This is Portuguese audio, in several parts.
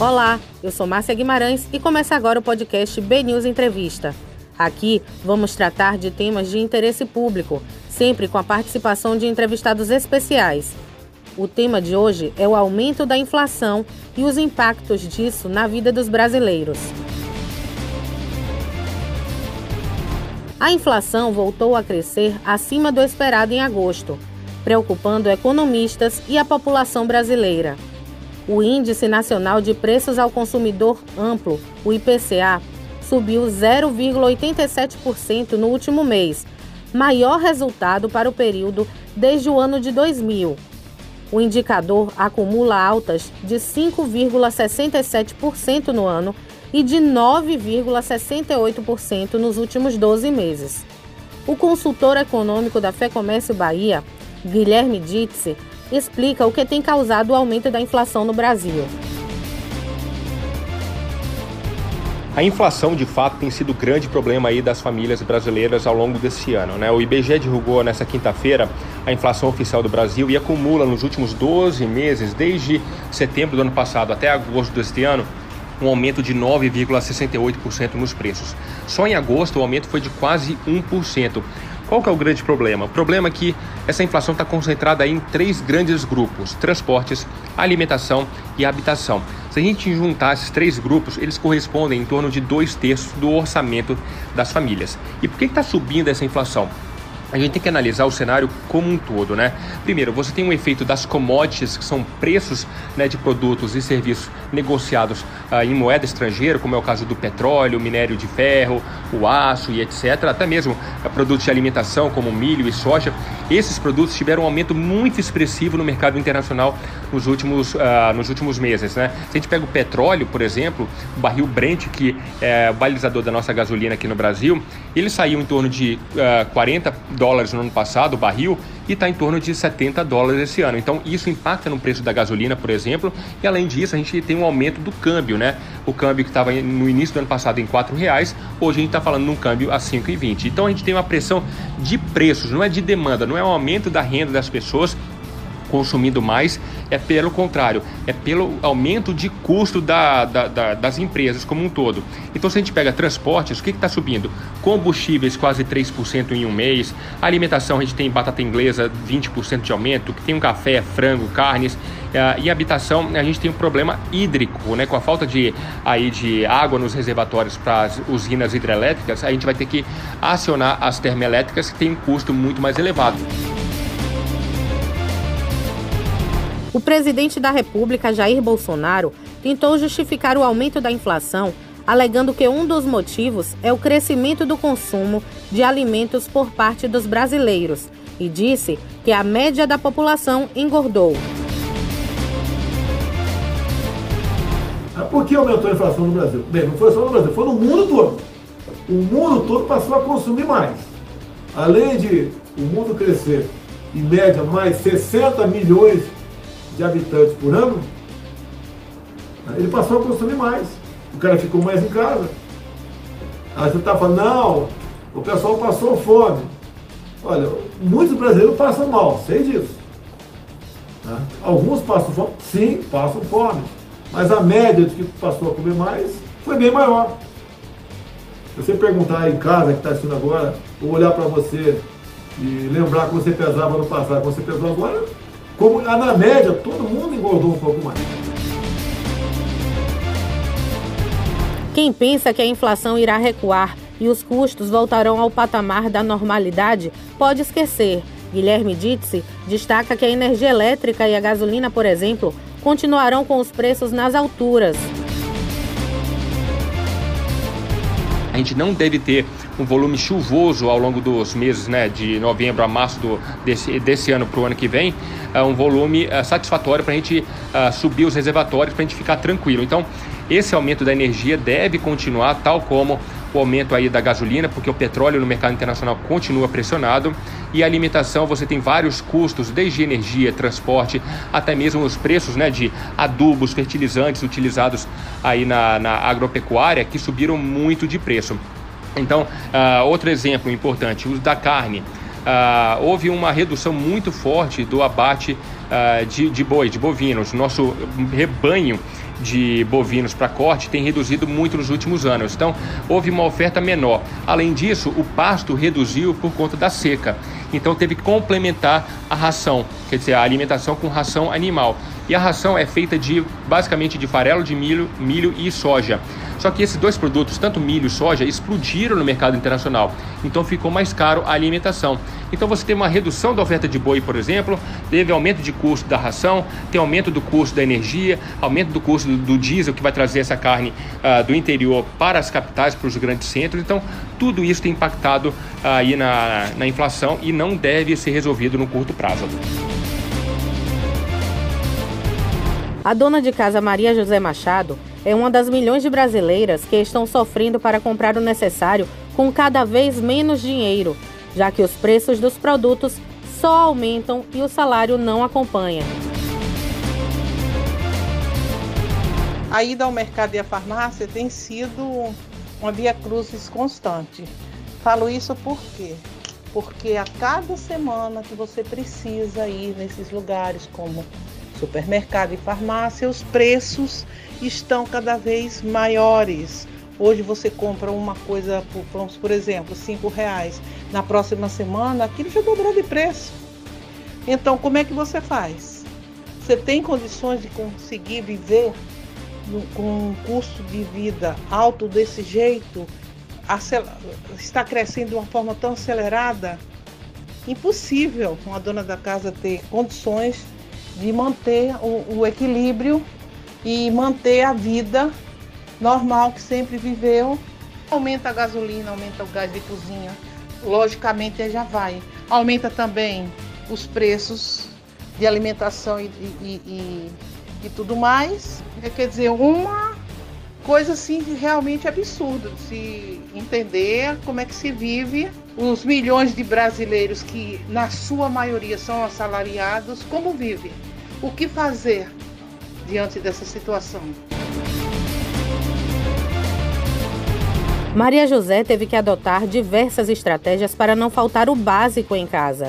Olá, eu sou Márcia Guimarães e começa agora o podcast B News Entrevista. Aqui vamos tratar de temas de interesse público, sempre com a participação de entrevistados especiais. O tema de hoje é o aumento da inflação e os impactos disso na vida dos brasileiros. A inflação voltou a crescer acima do esperado em agosto, preocupando economistas e a população brasileira. O Índice Nacional de Preços ao Consumidor Amplo, o IPCA, subiu 0,87% no último mês, maior resultado para o período desde o ano de 2000. O indicador acumula altas de 5,67% no ano e de 9,68% nos últimos 12 meses. O consultor econômico da FEComércio Bahia, Guilherme Ditze, explica o que tem causado o aumento da inflação no Brasil. A inflação, de fato, tem sido o grande problema aí das famílias brasileiras ao longo desse ano. Né? O IBGE divulgou nessa quinta-feira a inflação oficial do Brasil e acumula nos últimos 12 meses, desde setembro do ano passado até agosto deste ano, um aumento de 9,68% nos preços. Só em agosto o aumento foi de quase 1%. Qual que é o grande problema? O problema é que essa inflação está concentrada em três grandes grupos: transportes, alimentação e habitação. Se a gente juntar esses três grupos, eles correspondem em torno de dois terços do orçamento das famílias. E por que está subindo essa inflação? A gente tem que analisar o cenário como um todo, né? Primeiro, você tem um efeito das commodities, que são preços né, de produtos e serviços negociados ah, em moeda estrangeira, como é o caso do petróleo, minério de ferro, o aço e etc. Até mesmo ah, produtos de alimentação, como milho e soja. Esses produtos tiveram um aumento muito expressivo no mercado internacional nos últimos, ah, nos últimos meses, né? Se a gente pega o petróleo, por exemplo, o barril Brent, que é o balizador da nossa gasolina aqui no Brasil, ele saiu em torno de 40 dólares dólares no ano passado, o barril, e está em torno de 70 dólares esse ano. Então isso impacta no preço da gasolina, por exemplo, e além disso a gente tem um aumento do câmbio, né? O câmbio que estava no início do ano passado em R$ reais, hoje a gente está falando num câmbio a 5,20. Então a gente tem uma pressão de preços, não é de demanda, não é um aumento da renda das pessoas, consumindo mais, é pelo contrário, é pelo aumento de custo da, da, da, das empresas como um todo. Então, se a gente pega transportes, o que está subindo? Combustíveis quase 3% em um mês, alimentação, a gente tem batata inglesa 20% de aumento, que tem um café, frango, carnes, uh, e habitação, a gente tem um problema hídrico, né? com a falta de, aí, de água nos reservatórios para as usinas hidrelétricas, a gente vai ter que acionar as termoelétricas que têm um custo muito mais elevado. O presidente da República, Jair Bolsonaro, tentou justificar o aumento da inflação, alegando que um dos motivos é o crescimento do consumo de alimentos por parte dos brasileiros e disse que a média da população engordou. Por que aumentou a inflação no Brasil? Bem, não foi só no Brasil, foi no mundo todo. O mundo todo passou a consumir mais. Além de o mundo crescer em média mais 60 milhões de habitantes por ano, ele passou a consumir mais. O cara ficou mais em casa. Aí você está falando, não, o pessoal passou fome. Olha, muitos brasileiros passam mal, sei disso. Tá? Alguns passam fome, sim, passam fome. Mas a média de que passou a comer mais foi bem maior. Se você perguntar em casa, que está assistindo agora, ou olhar para você e lembrar que você pesava no passado, que você pesou agora, como, na média, todo mundo engordou um pouco mais. Quem pensa que a inflação irá recuar e os custos voltarão ao patamar da normalidade pode esquecer. Guilherme Ditze destaca que a energia elétrica e a gasolina, por exemplo, continuarão com os preços nas alturas. A gente não deve ter um volume chuvoso ao longo dos meses né, de novembro a março do, desse, desse ano para o ano que vem, é um volume é, satisfatório para a gente é, subir os reservatórios, para a gente ficar tranquilo. Então, esse aumento da energia deve continuar, tal como o aumento aí da gasolina, porque o petróleo no mercado internacional continua pressionado e a alimentação você tem vários custos, desde energia, transporte, até mesmo os preços né, de adubos, fertilizantes utilizados aí na, na agropecuária que subiram muito de preço. Então, uh, outro exemplo importante, o da carne. ah, houve uma redução muito forte do abate ah, de, de boi, de bovinos. Nosso rebanho de bovinos para corte tem reduzido muito nos últimos anos. Então, houve uma oferta menor. Além disso, o pasto reduziu por conta da seca. Então, teve que complementar a ração, quer dizer, a alimentação com ração animal. E a ração é feita de basicamente de farelo de milho, milho e soja. Só que esses dois produtos, tanto milho e soja, explodiram no mercado internacional. Então ficou mais caro a alimentação. Então você tem uma redução da oferta de boi, por exemplo, teve aumento de custo da ração, tem aumento do custo da energia, aumento do custo do, diesel que vai trazer essa carne uh, do interior para as capitais, para os grandes centros. Então tudo isso tem impactado uh, aí na, na inflação e não deve ser resolvido no curto prazo. A dona de casa Maria José Machado é uma das milhões de brasileiras que estão sofrendo para comprar o necessário com cada vez menos dinheiro, já que os preços dos produtos só aumentam e o salário não acompanha. A ida ao mercado e à farmácia tem sido uma via cruzes constante. Falo isso por quê? Porque a cada semana que você precisa ir nesses lugares como supermercado e farmácia, os preços estão cada vez maiores. Hoje você compra uma coisa, por, por exemplo, cinco reais. Na próxima semana, aquilo já dobrou de preço. Então, como é que você faz? Você tem condições de conseguir viver com um custo de vida alto desse jeito? Está crescendo de uma forma tão acelerada? Impossível uma dona da casa ter condições de manter o, o equilíbrio e manter a vida normal que sempre viveu. Aumenta a gasolina, aumenta o gás de cozinha, logicamente já vai. Aumenta também os preços de alimentação e, e, e, e tudo mais. É, quer dizer, uma coisa assim realmente absurda de se entender como é que se vive os milhões de brasileiros que na sua maioria são assalariados, como vivem? O que fazer diante dessa situação? Maria José teve que adotar diversas estratégias para não faltar o básico em casa.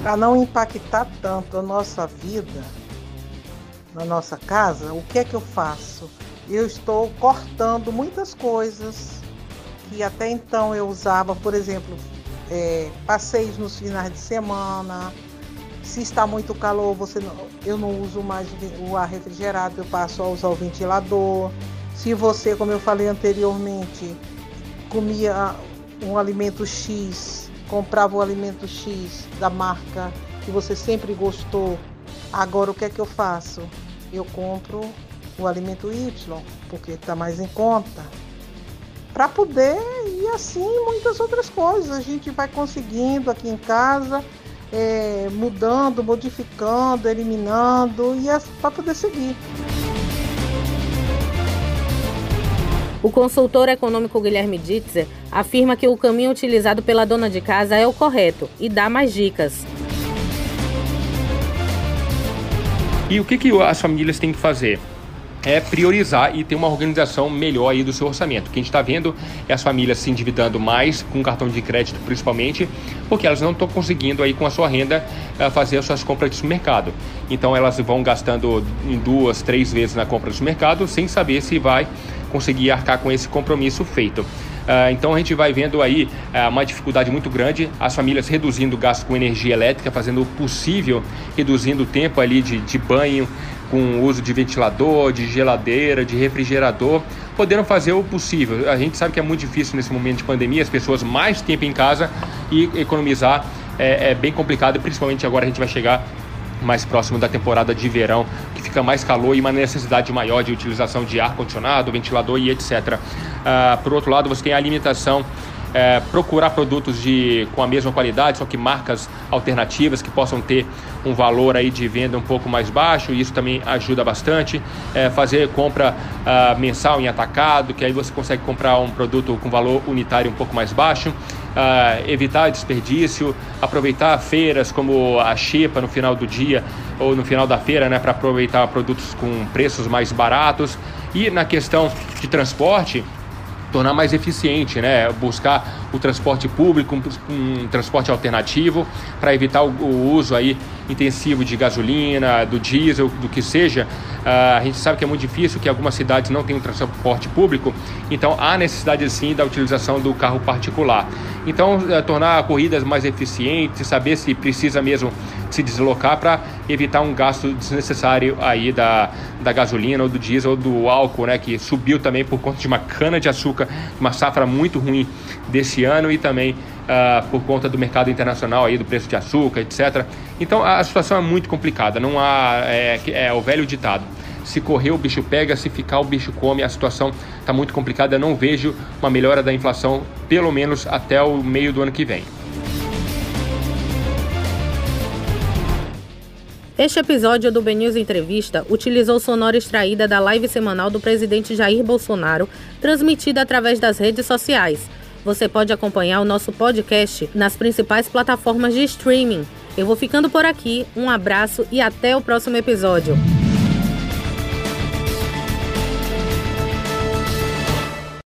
Para não impactar tanto a nossa vida, na nossa casa, o que é que eu faço? Eu estou cortando muitas coisas que até então eu usava, por exemplo, é, passeios nos finais de semana. Se está muito calor, você não, eu não uso mais o ar refrigerado, eu passo a usar o ventilador. Se você, como eu falei anteriormente, comia um alimento X, comprava o alimento X da marca que você sempre gostou, agora o que é que eu faço? Eu compro o alimento Y, porque está mais em conta. Para poder, e assim muitas outras coisas. A gente vai conseguindo aqui em casa, é, mudando, modificando, eliminando, e é para poder seguir. O consultor econômico Guilherme Ditzer afirma que o caminho utilizado pela dona de casa é o correto e dá mais dicas. E o que, que as famílias têm que fazer? é priorizar e ter uma organização melhor aí do seu orçamento. O que a gente está vendo é as famílias se endividando mais com cartão de crédito, principalmente, porque elas não estão conseguindo aí com a sua renda eh, fazer as suas compras de supermercado. Então elas vão gastando em duas, três vezes na compra do supermercado sem saber se vai conseguir arcar com esse compromisso feito. Uh, então a gente vai vendo aí uh, uma dificuldade muito grande, as famílias reduzindo o gasto com energia elétrica, fazendo o possível, reduzindo o tempo ali de, de banho, com o uso de ventilador, de geladeira, de refrigerador, podendo fazer o possível. A gente sabe que é muito difícil nesse momento de pandemia, as pessoas mais tempo em casa e economizar é, é bem complicado, principalmente agora a gente vai chegar mais próximo da temporada de verão, que fica mais calor e uma necessidade maior de utilização de ar-condicionado, ventilador e etc. Uh, ah, por outro lado, você tem a alimentação é, procurar produtos de, com a mesma qualidade, só que marcas alternativas que possam ter um valor aí de venda um pouco mais baixo, e isso também ajuda bastante. É, fazer compra uh, mensal em atacado, que aí você consegue comprar um produto com valor unitário um pouco mais baixo. Uh, evitar desperdício, aproveitar feiras como a Xepa no final do dia ou no final da feira, né, para aproveitar produtos com preços mais baratos. E na questão de transporte, tornar mais eficiente, né? buscar o transporte público, um, um transporte alternativo para evitar o, o, uso aí intensivo de gasolina, do diesel, do que seja. Uh, a gente sabe que é muito difícil, que algumas cidades não têm um transporte público, então há necessidade sim da utilização do carro particular. Então, uh, tornar corridas mais eficientes, saber se precisa mesmo se deslocar para evitar um gasto desnecessário aí da, da gasolina ou do diesel ou do álcool, né, que subiu também por conta de uma cana de açúcar, uma safra muito ruim desse ano e também uh, por conta do mercado internacional aí do preço de açúcar, etc. Então a, situação é muito complicada, não há é, é o velho ditado. Se correr, o bicho pega, se ficar, o bicho come. A situação está muito complicada. Eu não vejo uma melhora da inflação, pelo menos até o meio do ano que vem. Este episódio do BNews Entrevista utilizou sonora extraída da live semanal do presidente Jair Bolsonaro, transmitida através das redes sociais. Você pode acompanhar o nosso podcast nas principais plataformas de streaming. Eu vou ficando por aqui, um abraço e até o próximo episódio.